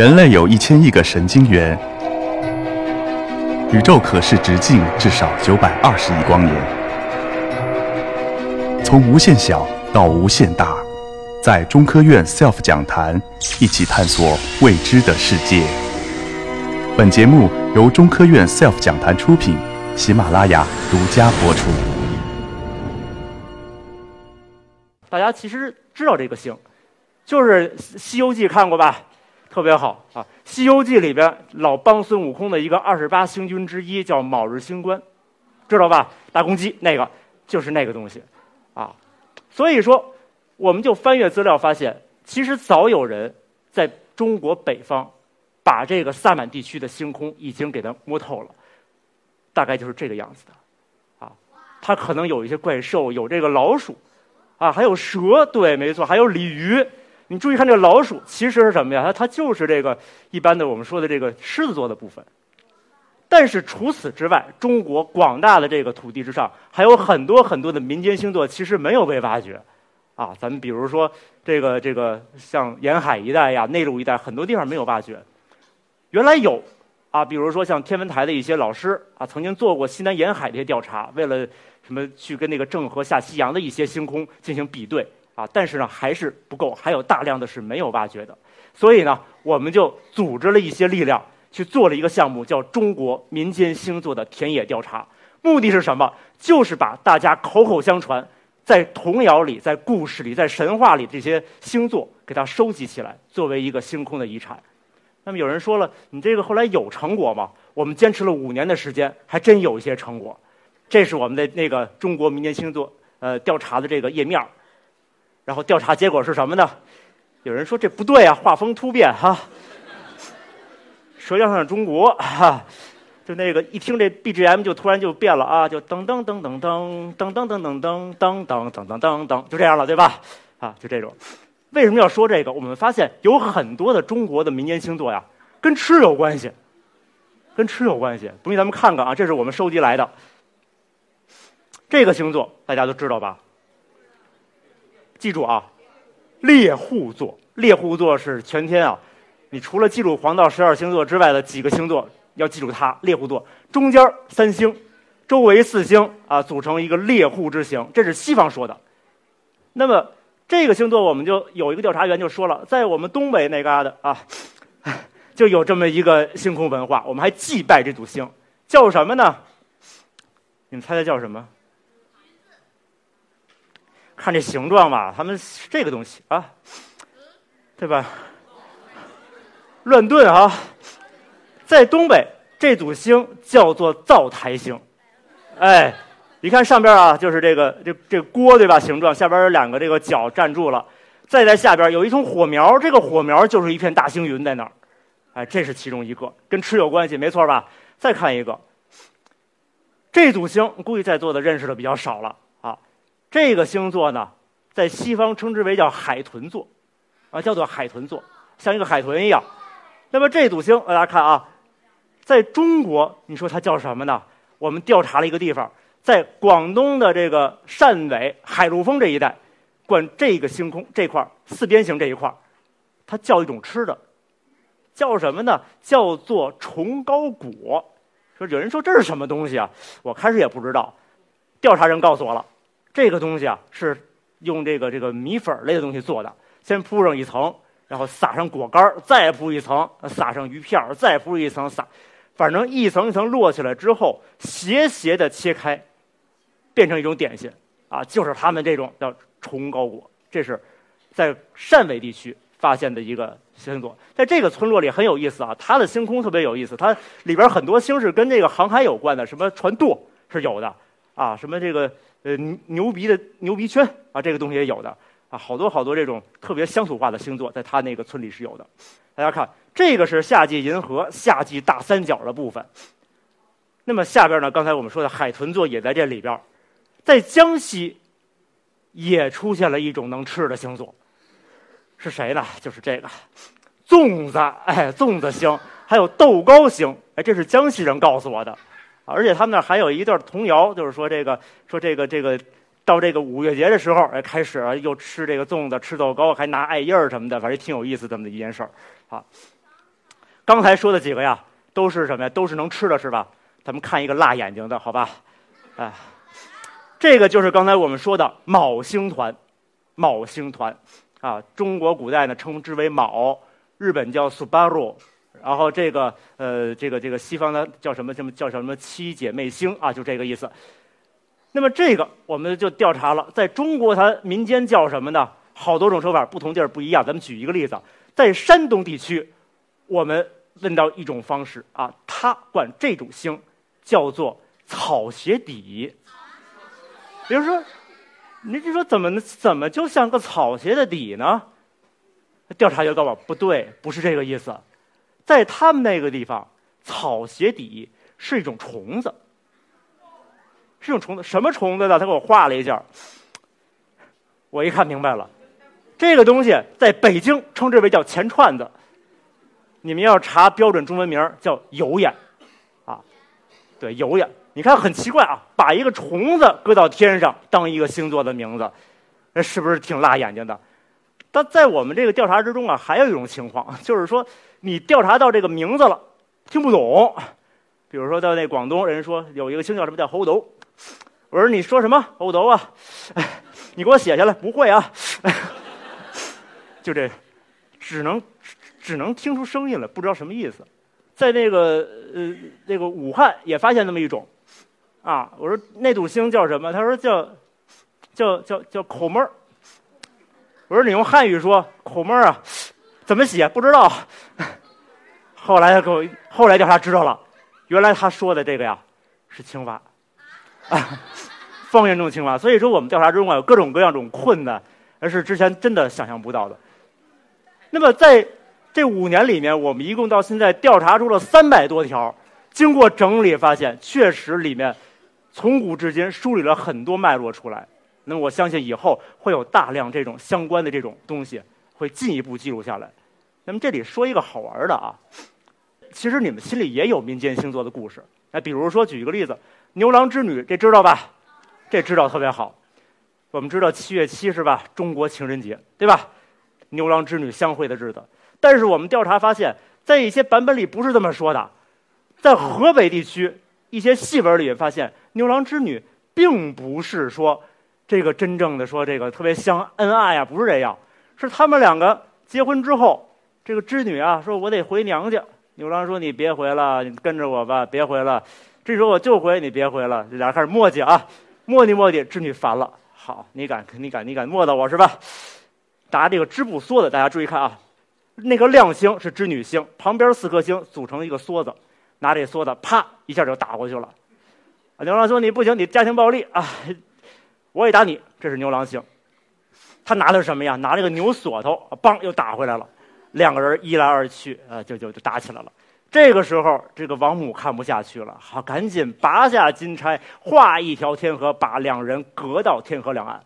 人类有一千亿个神经元，宇宙可视直径至少九百二十亿光年。从无限小到无限大，在中科院 SELF 讲坛一起探索未知的世界。本节目由中科院 SELF 讲坛出品，喜马拉雅独家播出。大家其实知道这个星，就是《西游记》看过吧？特别好啊，《西游记》里边老帮孙悟空的一个二十八星君之一叫卯日星官，知道吧？大公鸡那个就是那个东西，啊，所以说我们就翻阅资料发现，其实早有人在中国北方把这个萨满地区的星空已经给它摸透了，大概就是这个样子的，啊，它可能有一些怪兽，有这个老鼠，啊，还有蛇，对，没错，还有鲤鱼。你注意看这个老鼠，其实是什么呀？它它就是这个一般的我们说的这个狮子座的部分。但是除此之外，中国广大的这个土地之上，还有很多很多的民间星座，其实没有被挖掘。啊，咱们比如说这个这个像沿海一带呀、内陆一带，很多地方没有挖掘。原来有啊，比如说像天文台的一些老师啊，曾经做过西南沿海的一些调查，为了什么去跟那个郑和下西洋的一些星空进行比对。啊，但是呢，还是不够，还有大量的是没有挖掘的，所以呢，我们就组织了一些力量去做了一个项目，叫中国民间星座的田野调查。目的是什么？就是把大家口口相传，在童谣里、在故事里、在神话里这些星座给它收集起来，作为一个星空的遗产。那么有人说了，你这个后来有成果吗？我们坚持了五年的时间，还真有一些成果。这是我们的那个中国民间星座呃调查的这个页面。然后调查结果是什么呢？有人说这不对啊，画风突变哈。舌尖上的中国哈，就那个一听这 BGM 就突然就变了啊，就噔噔噔噔噔噔噔噔噔噔噔噔噔噔噔，就这样了，对吧？啊，就这种。为什么要说这个？我们发现有很多的中国的民间星座呀，跟吃有关系，跟吃有关系。不信咱们看看啊，这是我们收集来的。这个星座大家都知道吧？记住啊，猎户座，猎户座是全天啊，你除了记住黄道十二星座之外的几个星座，要记住它。猎户座中间三星，周围四星啊，组成一个猎户之形，这是西方说的。那么这个星座，我们就有一个调查员就说了，在我们东北那嘎达啊，就有这么一个星空文化，我们还祭拜这组星，叫什么呢？你们猜猜叫什么？看这形状吧，他们是这个东西啊，对吧？乱炖啊，在东北这组星叫做灶台星，哎，你看上边啊，就是这个这这锅对吧？形状下边有两个这个脚站住了，再在下边有一丛火苗，这个火苗就是一片大星云在那儿，哎，这是其中一个，跟吃有关系，没错吧？再看一个，这组星估计在座的认识的比较少了。这个星座呢，在西方称之为叫海豚座，啊，叫做海豚座，像一个海豚一样。那么这组星，大家看啊，在中国，你说它叫什么呢？我们调查了一个地方，在广东的这个汕尾海陆丰这一带，管这个星空这块四边形这一块它叫一种吃的，叫什么呢？叫做虫高果。说有人说这是什么东西啊？我开始也不知道，调查人告诉我了。这个东西啊，是用这个这个米粉类的东西做的。先铺上一层，然后撒上果干再铺一层，撒上鱼片再铺一层，撒，反正一层一层摞起来之后，斜斜的切开，变成一种点心啊，就是他们这种叫崇高果。这是在汕尾地区发现的一个星座，在这个村落里很有意思啊，它的星空特别有意思，它里边很多星是跟这个航海有关的，什么船舵是有的啊，什么这个。呃，牛牛鼻的牛鼻圈啊，这个东西也有的啊，好多好多这种特别乡土化的星座，在他那个村里是有的。大家看，这个是夏季银河、夏季大三角的部分。那么下边呢，刚才我们说的海豚座也在这里边，在江西也出现了一种能吃的星座，是谁呢？就是这个粽子，哎，粽子星，还有豆糕星，哎，这是江西人告诉我的。而且他们那儿还有一段童谣，就是说这个说这个这个到这个五月节的时候，哎，开始又吃这个粽子，吃豆糕，还拿艾叶儿什么的，反正挺有意思这么的一件事儿。啊，刚才说的几个呀，都是什么呀？都是能吃的，是吧？咱们看一个辣眼睛的，好吧？哎，这个就是刚才我们说的卯星团，卯星团啊，中国古代呢称之为卯，日本叫 Subaru，然后这个呃，这个这个西方的叫什么什么叫什么七姐妹星啊，就这个意思。那么这个我们就调查了，在中国它民间叫什么呢？好多种说法，不同地儿不一样。咱们举一个例子，在山东地区，我们问到一种方式啊，他管这种星叫做草鞋底。比如说，你就说怎么怎么就像个草鞋的底呢？调查员告诉我不对，不是这个意思，在他们那个地方，草鞋底是一种虫子。是种虫子，什么虫子呢？他给我画了一下，我一看明白了，这个东西在北京称之为叫钱串子，你们要查标准中文名叫有眼，啊，对，有眼。你看很奇怪啊，把一个虫子搁到天上当一个星座的名字，那是不是挺辣眼睛的？但在我们这个调查之中啊，还有一种情况，就是说你调查到这个名字了，听不懂。比如说到那广东人说有一个星叫什么叫猴斗。我说你说什么猴头啊？你给我写下来，不会啊？就这，只能只能听出声音来，不知道什么意思。在那个呃那个武汉也发现那么一种，啊，我说那堵星叫什么？他说叫叫叫叫口闷儿。我说你用汉语说口闷儿啊？怎么写？不知道。后来给我后来调查知道了，原来他说的这个呀是青蛙。啊，方言中青蛙，所以说我们调查中啊有各种各样种困难，而是之前真的想象不到的。那么在这五年里面，我们一共到现在调查出了三百多条，经过整理发现，确实里面从古至今梳理了很多脉络出来。那么我相信以后会有大量这种相关的这种东西会进一步记录下来。那么这里说一个好玩的啊，其实你们心里也有民间星座的故事，哎，比如说举一个例子。牛郎织女，这知道吧？这知道特别好。我们知道七月七是吧？中国情人节，对吧？牛郎织女相会的日子。但是我们调查发现，在一些版本里不是这么说的。在河北地区一些戏文里发现，牛郎织女并不是说这个真正的说这个特别相恩爱呀，不是这样。是他们两个结婚之后，这个织女啊说：“我得回娘家。”牛郎说：“你别回了，你跟着我吧，别回了。”这时候我就回，你别回了。这俩人开始磨叽啊，磨叽磨叽，织女烦了。好，你敢，你敢，你敢磨叨我是吧？答这个织布梭子，大家注意看啊，那个亮星是织女星，旁边四颗星组成一个梭子，拿这梭子啪一下就打过去了。牛郎说你不行，你家庭暴力啊，我也打你。这是牛郎星，他拿的是什么呀？拿这个牛锁头，梆又打回来了。两个人一来二去，啊，就就就打起来了。这个时候，这个王母看不下去了，好，赶紧拔下金钗，画一条天河，把两人隔到天河两岸。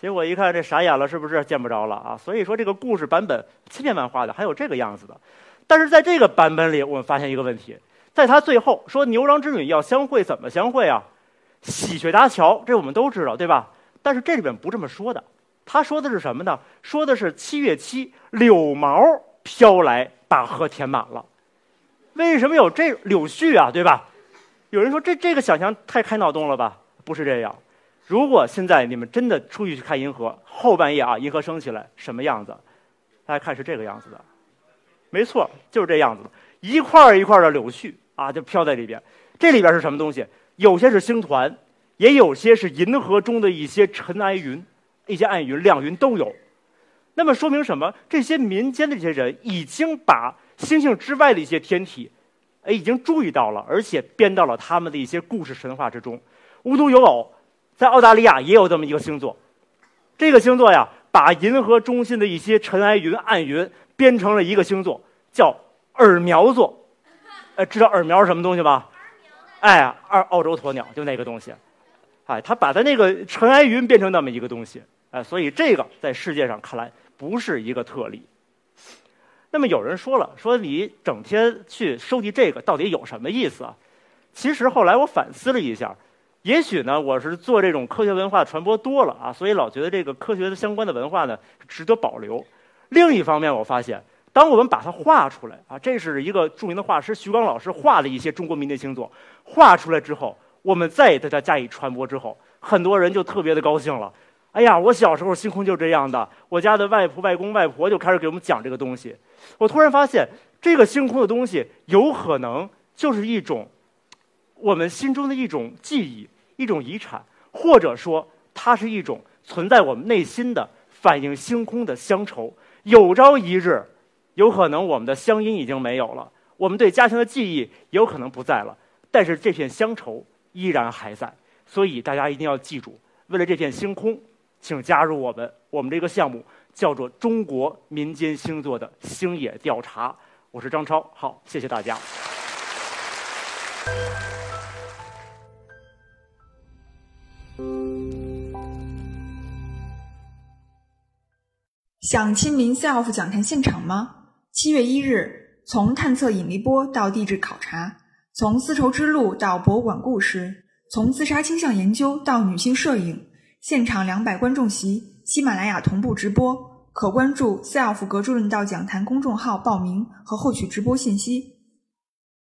结果一看，这傻眼了，是不是见不着了啊？所以说，这个故事版本千变万化的，还有这个样子的。但是在这个版本里，我们发现一个问题，在他最后说牛郎织女要相会，怎么相会啊？喜鹊搭桥，这我们都知道，对吧？但是这里边不这么说的，他说的是什么呢？说的是七月七，柳毛飘来，把河填满了。为什么有这柳絮啊？对吧？有人说这这个想象太开脑洞了吧？不是这样。如果现在你们真的出去去看银河，后半夜啊，银河升起来什么样子？大家看是这个样子的，没错，就是这样子的，一块一块的柳絮啊，就飘在里边。这里边是什么东西？有些是星团，也有些是银河中的一些尘埃云、一些暗云、亮云都有。那么说明什么？这些民间的这些人已经把。星星之外的一些天体，哎，已经注意到了，而且编到了他们的一些故事神话之中。无独有偶，在澳大利亚也有这么一个星座。这个星座呀，把银河中心的一些尘埃云、暗云编成了一个星座，叫耳苗座。哎，知道耳苗是什么东西吧？哎，二澳洲鸵鸟就那个东西。哎，他把他那个尘埃云变成那么一个东西。哎，所以这个在世界上看来不是一个特例。那么有人说了，说你整天去收集这个到底有什么意思啊？其实后来我反思了一下，也许呢，我是做这种科学文化传播多了啊，所以老觉得这个科学的相关的文化呢值得保留。另一方面，我发现当我们把它画出来啊，这是一个著名的画师徐刚老师画的一些中国民间星座，画出来之后，我们再对它加以传播之后，很多人就特别的高兴了。哎呀，我小时候星空就这样的，我家的外婆、外公、外婆就开始给我们讲这个东西。我突然发现，这个星空的东西有可能就是一种我们心中的一种记忆、一种遗产，或者说它是一种存在我们内心的反映星空的乡愁。有朝一日。有可能我们的乡音已经没有了，我们对家乡的记忆有可能不在了，但是这片乡愁依然还在。所以大家一定要记住，为了这片星空，请加入我们。我们这个项目叫做“中国民间星座的星野调查”。我是张超，好，谢谢大家。想亲临 SELF 讲坛现场吗？七月一日，从探测引力波到地质考察，从丝绸之路到博物馆故事，从自杀倾向研究到女性摄影，现场两百观众席，喜马拉雅同步直播，可关注 SELF 格助论道讲坛公众号报名和获取直播信息。